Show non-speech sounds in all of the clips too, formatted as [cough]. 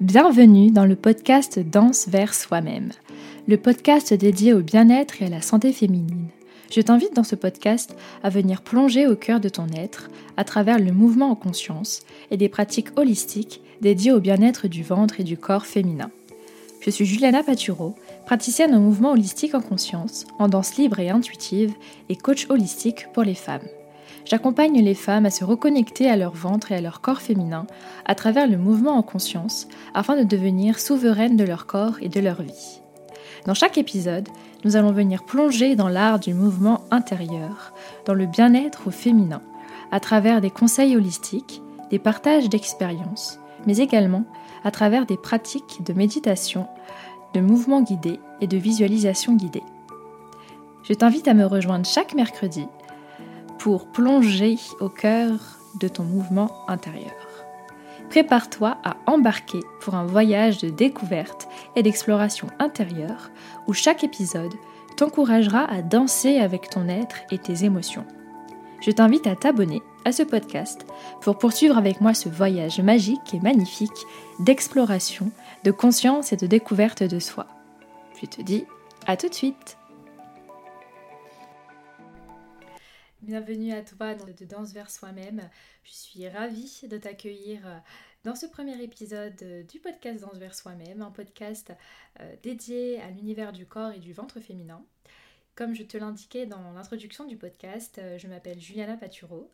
Bienvenue dans le podcast Danse vers soi-même, le podcast dédié au bien-être et à la santé féminine. Je t'invite dans ce podcast à venir plonger au cœur de ton être à travers le mouvement en conscience et des pratiques holistiques dédiées au bien-être du ventre et du corps féminin. Je suis Juliana Paturo, praticienne en mouvement holistique en conscience, en danse libre et intuitive et coach holistique pour les femmes. J'accompagne les femmes à se reconnecter à leur ventre et à leur corps féminin à travers le mouvement en conscience afin de devenir souveraines de leur corps et de leur vie. Dans chaque épisode, nous allons venir plonger dans l'art du mouvement intérieur, dans le bien-être au féminin, à travers des conseils holistiques, des partages d'expériences, mais également à travers des pratiques de méditation, de mouvement guidé et de visualisation guidée. Je t'invite à me rejoindre chaque mercredi pour plonger au cœur de ton mouvement intérieur. Prépare-toi à embarquer pour un voyage de découverte et d'exploration intérieure où chaque épisode t'encouragera à danser avec ton être et tes émotions. Je t'invite à t'abonner à ce podcast pour poursuivre avec moi ce voyage magique et magnifique d'exploration, de conscience et de découverte de soi. Je te dis à tout de suite Bienvenue à toi dans de Danse vers soi-même. Je suis ravie de t'accueillir euh, dans ce premier épisode euh, du podcast Danse vers soi-même, un podcast euh, dédié à l'univers du corps et du ventre féminin. Comme je te l'indiquais dans l'introduction du podcast, je m'appelle Juliana Paturo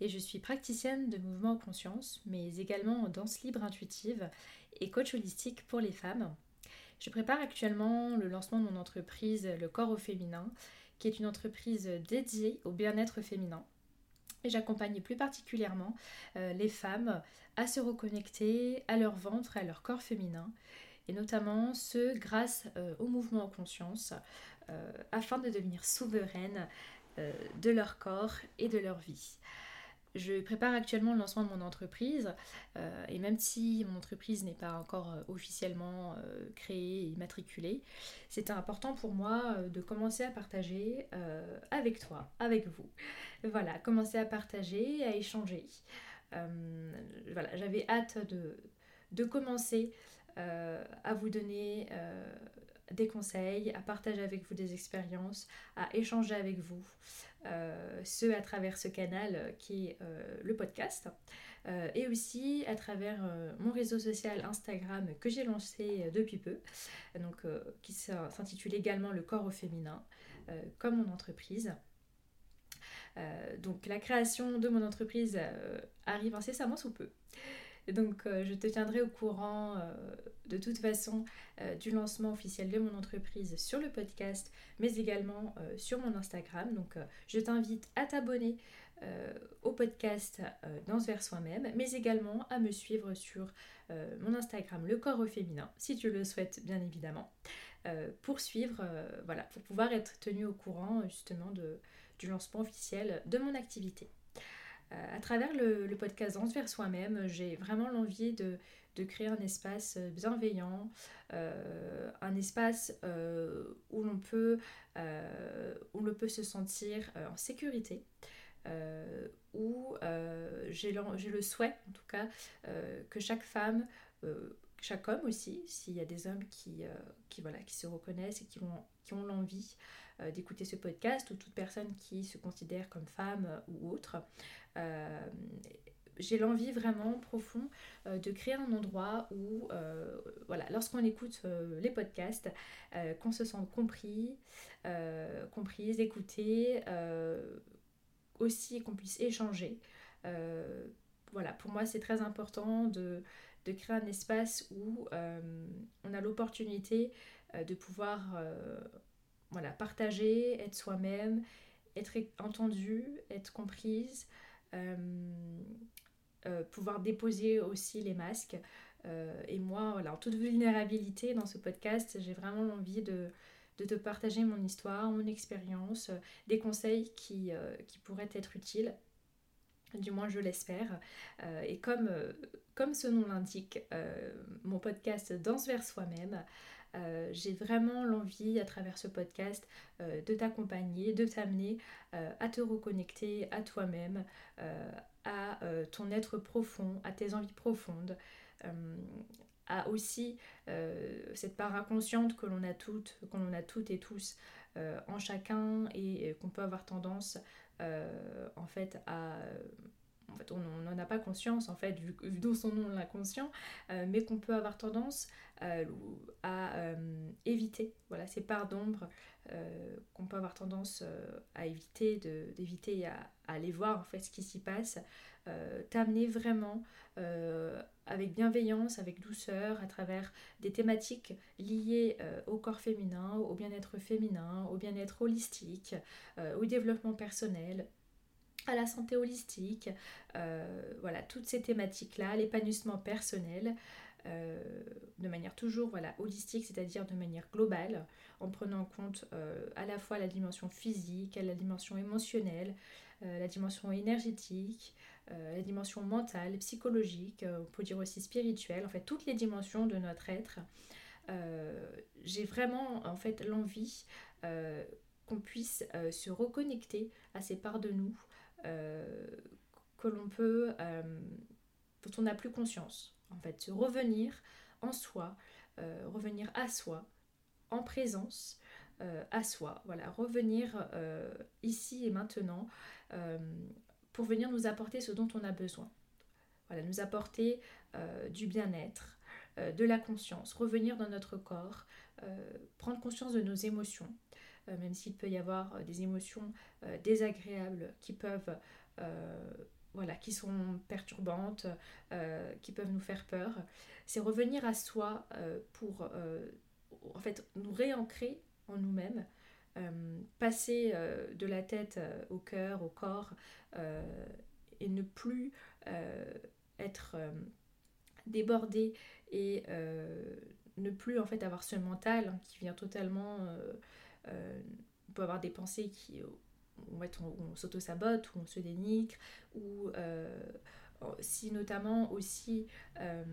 et je suis praticienne de mouvement en conscience, mais également en danse libre intuitive et coach holistique pour les femmes. Je prépare actuellement le lancement de mon entreprise Le corps au féminin qui est une entreprise dédiée au bien-être féminin. Et j'accompagne plus particulièrement euh, les femmes à se reconnecter à leur ventre, à leur corps féminin, et notamment ce grâce euh, au mouvement en conscience, euh, afin de devenir souveraines de leur corps et de leur vie. Je prépare actuellement le lancement de mon entreprise euh, et même si mon entreprise n'est pas encore euh, officiellement euh, créée et immatriculée, c'est important pour moi de commencer à partager avec toi, avec vous. Voilà, commencer à partager, à échanger. voilà, j'avais hâte de commencer à vous donner des conseils, à partager avec vous des expériences, à échanger avec vous, euh, ce à travers ce canal euh, qui est euh, le podcast, et aussi à travers mon réseau social Instagram que j'ai lancé depuis peu, donc, qui s'intitule également Le corps au féminin, comme mon entreprise. donc la création de mon entreprise arrive incessamment sous peu. Donc euh, je te tiendrai au courant euh, de toute façon euh, du lancement officiel de mon entreprise sur le podcast, mais également sur mon Instagram. Donc je t'invite à t'abonner au podcast Danse vers soi-même, mais également à me suivre sur mon Instagram Le Corps au féminin, si tu le souhaites bien évidemment, pour suivre, voilà, pour pouvoir être tenu au courant justement du lancement officiel de mon activité. Euh, à travers le, podcast Danse vers soi-même, j'ai vraiment l'envie de, créer un espace bienveillant, euh, un espace euh, où l'on peut, peut se sentir en sécurité. où j'ai le, souhait, en tout cas, que chaque femme, chaque homme aussi, s'il y a des hommes qui, qui, voilà, qui se reconnaissent et qui ont, qui ont l'envie d'écouter ce podcast, ou toute personne qui se considère comme femme ou autre, euh, j'ai l'envie vraiment profond euh, de créer un endroit où, euh, voilà, lorsqu'on écoute les podcasts, qu'on se sente compris, comprise, écouté, aussi qu'on puisse échanger. Pour moi, c'est très important de, de, créer un espace où on a l'opportunité de pouvoir voilà, partager, être soi-même, être entendu, être comprise, euh, euh, pouvoir déposer aussi les masques. Euh, et moi, voilà, en toute vulnérabilité dans ce podcast, j'ai vraiment envie de, de te partager mon histoire, mon expérience, des conseils qui, qui pourraient être utiles du moins je l'espère. et comme, comme ce nom l'indique, mon podcast Danse vers soi-même, euh, j'ai vraiment l'envie, à travers ce podcast, euh, de t'accompagner, de t'amener euh, à te reconnecter à toi-même, à ton être profond, à tes envies profondes, a aussi cette part inconsciente que l'on a toutes, qu'on a toutes et tous en chacun et qu'on peut avoir tendance en fait à en fait, on n'en a pas conscience, en fait, vu, dans son nom l'inconscient, euh, mais qu'on peut avoir tendance euh, à euh, éviter. Voilà, ces parts d'ombre qu'on peut avoir tendance à éviter, d'éviter à, à, aller voir en fait ce qui s'y passe, t'amener vraiment avec bienveillance, avec douceur, à travers des thématiques liées au corps féminin, au bien-être féminin, au bien-être holistique, au développement personnel, à la santé holistique, euh, voilà, toutes ces thématiques-là, l'épanouissement personnel, euh, de manière toujours voilà, holistique, c'est-à-dire de manière globale, en prenant en compte euh, à la fois la dimension physique, la dimension émotionnelle, la dimension énergétique, la dimension mentale, psychologique, on peut dire aussi spirituelle, en fait toutes les dimensions de notre être. J'ai vraiment en fait l'envie qu'on puisse se reconnecter à ces parts de nous, euh, que l'on peut, euh, dont on n'a plus conscience. En fait, se revenir en soi, euh, revenir à soi, en présence, à soi. Voilà, revenir ici et maintenant pour venir nous apporter ce dont on a besoin. Voilà, nous apporter du bien-être, de la conscience, revenir dans notre corps, prendre conscience de nos émotions, euh, même s'il peut y avoir euh, des émotions euh, désagréables qui peuvent voilà, qui sont perturbantes, qui peuvent nous faire peur. C'est revenir à soi pour en fait nous réancrer en nous-mêmes, passer de la tête au cœur, au corps, et ne plus être débordé et ne plus en fait avoir ce mental hein, qui vient totalement euh, on peut avoir des pensées qui, on, s'auto-sabote, ou on se dénigre, ou euh, si notamment aussi euh,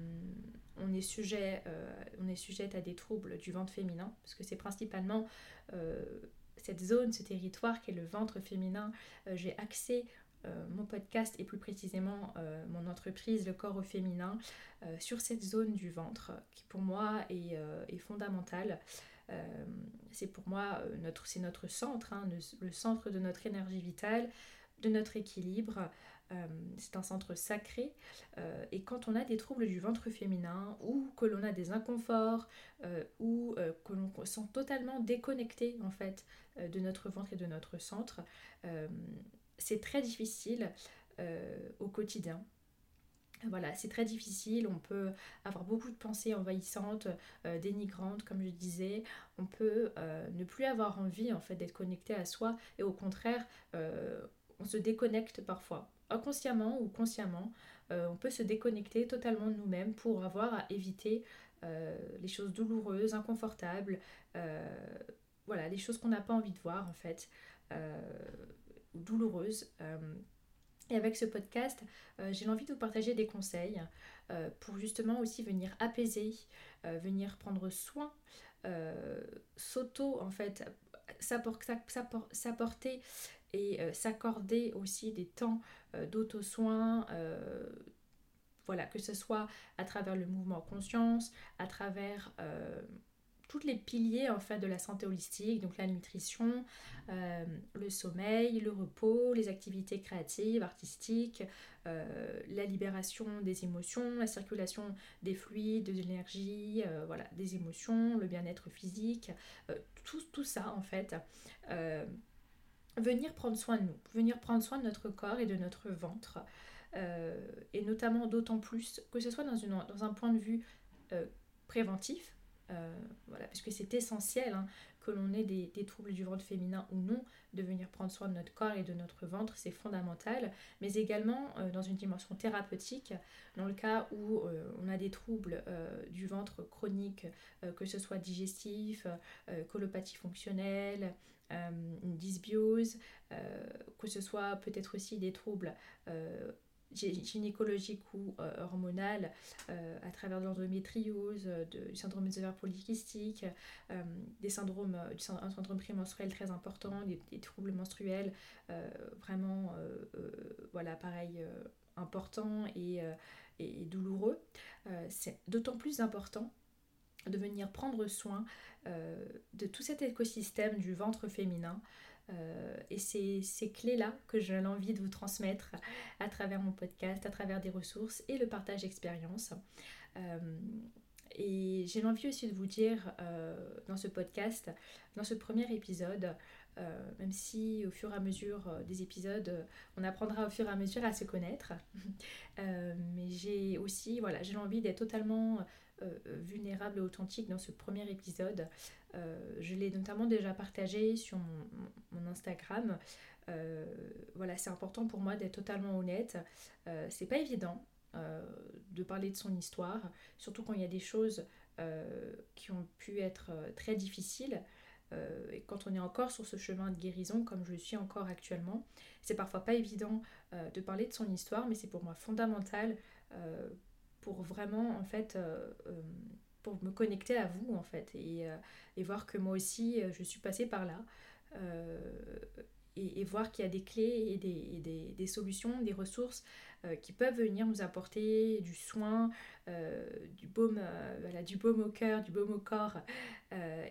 on est sujet on est sujette à des troubles du ventre féminin parce que c'est principalement cette zone ce territoire qui est le ventre féminin j'ai axé mon podcast et plus précisément mon entreprise le corps au féminin sur cette zone du ventre qui pour moi est, fondamentale euh, c'est pour moi euh, notre, c'est notre centre, hein, le, centre de notre énergie vitale, de notre équilibre. Euh, c'est un centre sacré. et quand on a des troubles du ventre féminin ou que l'on a des inconforts ou que l'on se sent totalement déconnecté en fait de notre ventre et de notre centre, c'est très difficile au quotidien voilà, c'est très difficile, on peut avoir beaucoup de pensées envahissantes, euh, dénigrantes, comme je disais. On peut euh, ne plus avoir envie en fait d'être connecté à soi et au contraire, euh, on se déconnecte parfois, inconsciemment ou consciemment. on peut se déconnecter totalement de nous-mêmes pour avoir à éviter les choses douloureuses, inconfortables, voilà, les choses qu'on n'a pas envie de voir en fait, ou douloureuses. Et avec ce podcast, euh, j'ai envie de vous partager des conseils euh, pour justement aussi venir apaiser, euh, venir prendre soin, s'auto en fait, s'apporter et s'accorder aussi des temps d'auto-soin. voilà, que ce soit à travers le mouvement conscience, à travers tous les piliers en fait de la santé holistique, donc la nutrition, euh, le sommeil, le repos, les activités créatives, artistiques, euh, la libération des émotions, la circulation des fluides, de l'énergie, euh, voilà, des émotions, le bien-être physique, tout, tout, ça en fait. Venir prendre soin de nous, venir prendre soin de notre corps et de notre ventre. et notamment d'autant plus que ce soit dans, dans un point de vue préventif, euh, voilà, puisque c'est essentiel hein, que l'on ait des, troubles du ventre féminin ou non, de venir prendre soin de notre corps et de notre ventre, c'est fondamental, mais également euh, dans une dimension thérapeutique, dans le cas où euh, on a des troubles du ventre chronique, que ce soit digestif, colopathie fonctionnelle, une dysbiose, que ce soit peut-être aussi des troubles gynécologique ou euh, hormonale euh, à travers de l'endométriose, du syndrome des ovaires polykystiques, euh, des syndromes, du un syndrome prémenstruel très important, des, troubles menstruels vraiment, voilà, pareil, importants et douloureux, c'est d'autant plus important de venir prendre soin de tout cet écosystème du ventre féminin. et c'est ces clés-là que j'ai envie de vous transmettre à travers mon podcast, à travers des ressources et le partage d'expériences. Et j'ai envie aussi de vous dire euh, dans ce podcast, dans ce premier épisode, euh, même si au fur et à mesure euh, des épisodes, on apprendra au fur et à mesure à se connaître, [laughs] mais j'ai aussi, voilà, j'ai envie d'être totalement vulnérable et authentique dans ce premier épisode. je l'ai notamment déjà partagé sur mon, Instagram. voilà, c'est important pour moi d'être totalement honnête. c'est pas évident. Euh, de parler de son histoire, surtout quand il y a des choses euh, qui ont pu être euh, très difficiles. et quand on est encore sur ce chemin de guérison, comme je suis encore actuellement, c'est parfois pas évident de parler de son histoire, mais c'est pour moi fondamental pour vraiment, en fait, pour me connecter à vous, en fait, et, et voir que moi aussi, je suis passée par là et, voir qu'il y a des clés et des, des, solutions, des ressources euh, qui peuvent venir nous apporter du soin, euh, du, baume, euh, voilà, du baume au cœur, du baume au corps,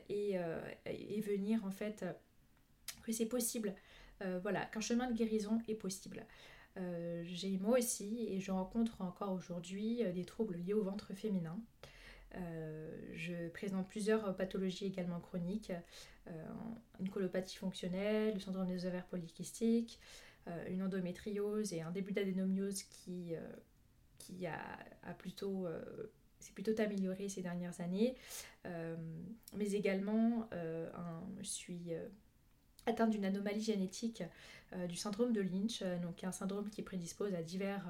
et, et, venir en fait que c'est possible. voilà, qu'un chemin de guérison est possible. J'ai moi aussi, et je rencontre encore aujourd'hui, des troubles liés au ventre féminin. je présente plusieurs pathologies également chroniques, une colopathie fonctionnelle, le syndrome des ovaires polykystiques, euh, une endométriose et un début d'adénomiose qui, euh, qui a, a plutôt plutôt amélioré ces dernières années, mais également je suis atteinte d'une anomalie génétique du syndrome de Lynch, donc un syndrome qui prédispose à divers,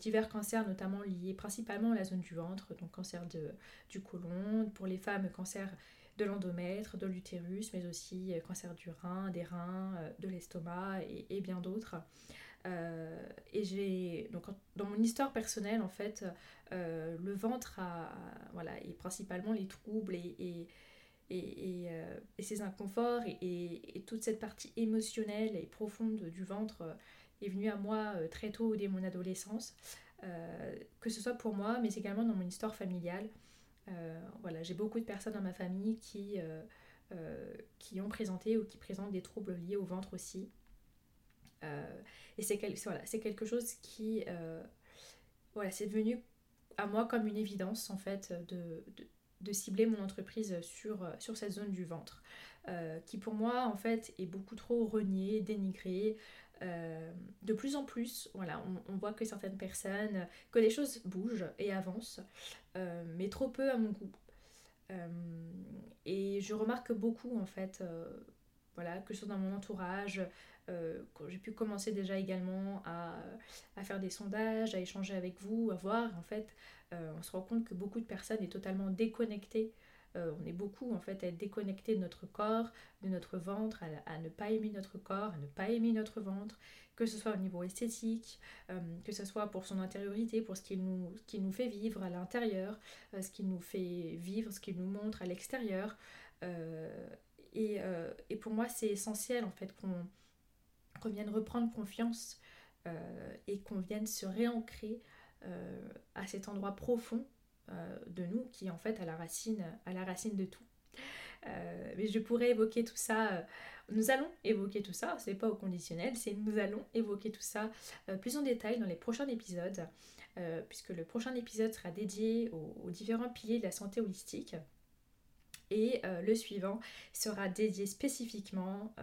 divers cancers, notamment liés principalement à la zone du ventre, donc cancer de, du côlon, pour les femmes, cancer de l'endomètre, de l'utérus, mais aussi euh, cancer du rein, des reins, euh, de l'estomac et, bien d'autres. Euh, et j'ai donc dans mon histoire personnelle en fait le ventre a, voilà et principalement les troubles et et, et, ces inconforts et, toute cette partie émotionnelle et profonde du ventre est venue à moi très tôt dès mon adolescence, que ce soit pour moi mais également dans mon histoire familiale. Euh, voilà, j'ai beaucoup de personnes dans ma famille qui, euh, euh, qui ont présenté ou qui présentent des troubles liés au ventre aussi. et c'est voilà, quelque chose qui... voilà, c'est devenu à moi comme une évidence en fait de, de cibler mon entreprise sur, sur cette zone du ventre. qui pour moi en fait est beaucoup trop reniée, dénigrée, euh, de plus en plus, voilà, on, voit que certaines personnes, que les choses bougent et avancent, euh, mais trop peu à mon goût. Euh, et je remarque beaucoup en fait, voilà, que ce soit dans mon entourage, j'ai pu commencer déjà également à, à, faire des sondages, à échanger avec vous, à voir en fait, on se rend compte que beaucoup de personnes sont totalement déconnectées euh, on est beaucoup en fait à être déconnecté de notre corps, de notre ventre, à, ne pas aimer notre corps, à ne pas aimer notre ventre, que ce soit au niveau esthétique, euh, que ce soit pour son intériorité, pour ce qu'il nous, nous fait vivre à l'intérieur, euh, ce qu'il nous fait vivre, ce qu'il nous montre à l'extérieur. Et, et, pour moi, c'est essentiel en fait qu'on qu'on vienne reprendre confiance et qu'on vienne se réancrer à cet endroit profond euh, de nous qui en fait à la racine, à la racine de tout. Euh, mais je pourrais évoquer tout ça. Euh, nous allons évoquer tout ça. C'est pas au conditionnel, c'est nous allons évoquer tout ça plus en détail dans les prochains épisodes, puisque le prochain épisode sera dédié aux, différents piliers de la santé holistique. Et le suivant sera dédié spécifiquement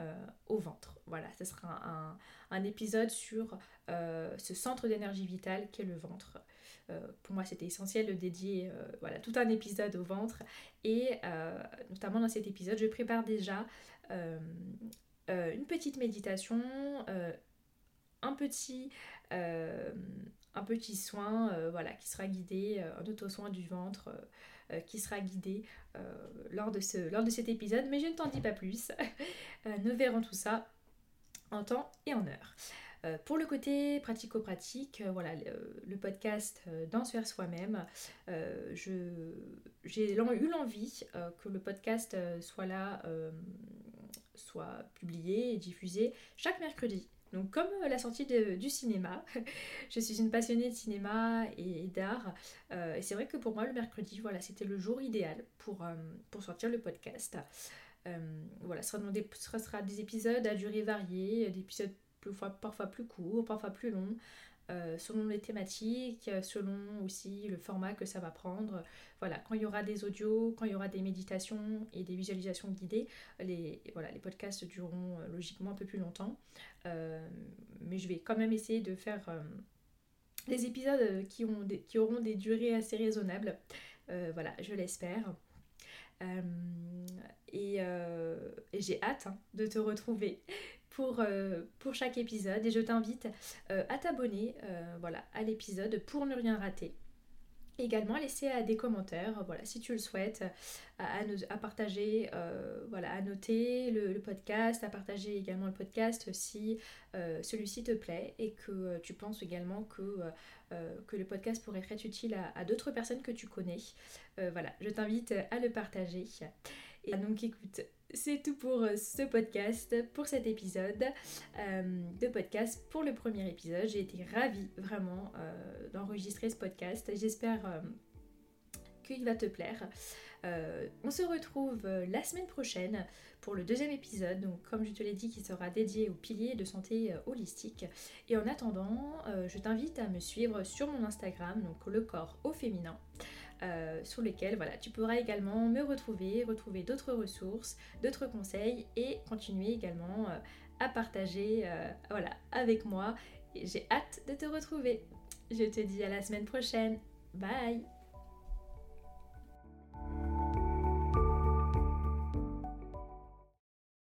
au ventre. Voilà, ce sera un, épisode sur ce centre d'énergie vitale qu'est le ventre. Euh, pour moi, c'était essentiel de dédier euh, voilà, tout un épisode au ventre. Et euh, notamment dans cet épisode, je prépare déjà une petite méditation, un petit soin voilà, qui sera guidé, un auto-soin du ventre qui sera guidé lors, de ce, lors de cet épisode, mais je ne t'en dis pas plus. [laughs] nous verrons tout ça en temps et en heure. Euh, pour le côté pratico-pratique, euh, voilà, le, podcast euh, Danse vers soi-même, j'ai eu l'envie que le podcast soit là, soit publié et diffusé chaque mercredi. Donc comme la sortie du cinéma, [laughs] je suis une passionnée de cinéma et, d'art. et c'est vrai que pour moi le mercredi, voilà, c'était le jour idéal pour, pour sortir le podcast. voilà, ce sera, des, ce sera des épisodes à durée variée, des épisodes parfois plus courts, parfois plus longs. Euh, selon les thématiques, euh, selon aussi le format que ça va prendre. Voilà, quand il y aura des audios, quand il y aura des méditations et des visualisations guidées, les, podcasts dureront euh, logiquement un peu plus longtemps. mais je vais quand même essayer de faire des épisodes qui auront des durées assez raisonnables. voilà, je l'espère. et, j'ai hâte hein, de te retrouver pour, euh, pour chaque épisode et je t'invite euh, à t'abonner euh, voilà, à l'épisode pour ne rien rater. Également, laisser des commentaires, voilà, si tu le souhaites, à, à, partager, voilà, à noter le, podcast, à partager également le podcast si celui-ci te plaît et que tu penses également que, le podcast pourrait être utile à, à d'autres personnes que tu connais. voilà, je t'invite à le partager. Et donc écoute, c'est tout pour euh, ce podcast, pour cet épisode euh, de podcast, pour le premier épisode. J'ai été ravie vraiment euh, d'enregistrer ce podcast. J'espère qu'il va te plaire. on se retrouve la semaine prochaine pour le deuxième épisode, donc comme je te l'ai dit, qui sera dédié aux piliers de santé holistique. Et en attendant, je t'invite à me suivre sur mon Instagram, donc le corps au féminin. Euh, sur lesquels voilà, tu pourras également me retrouver, retrouver d'autres ressources, d'autres conseils et continuer également euh, à partager euh, voilà, avec moi. J'ai hâte de te retrouver. Je te dis à la semaine prochaine. Bye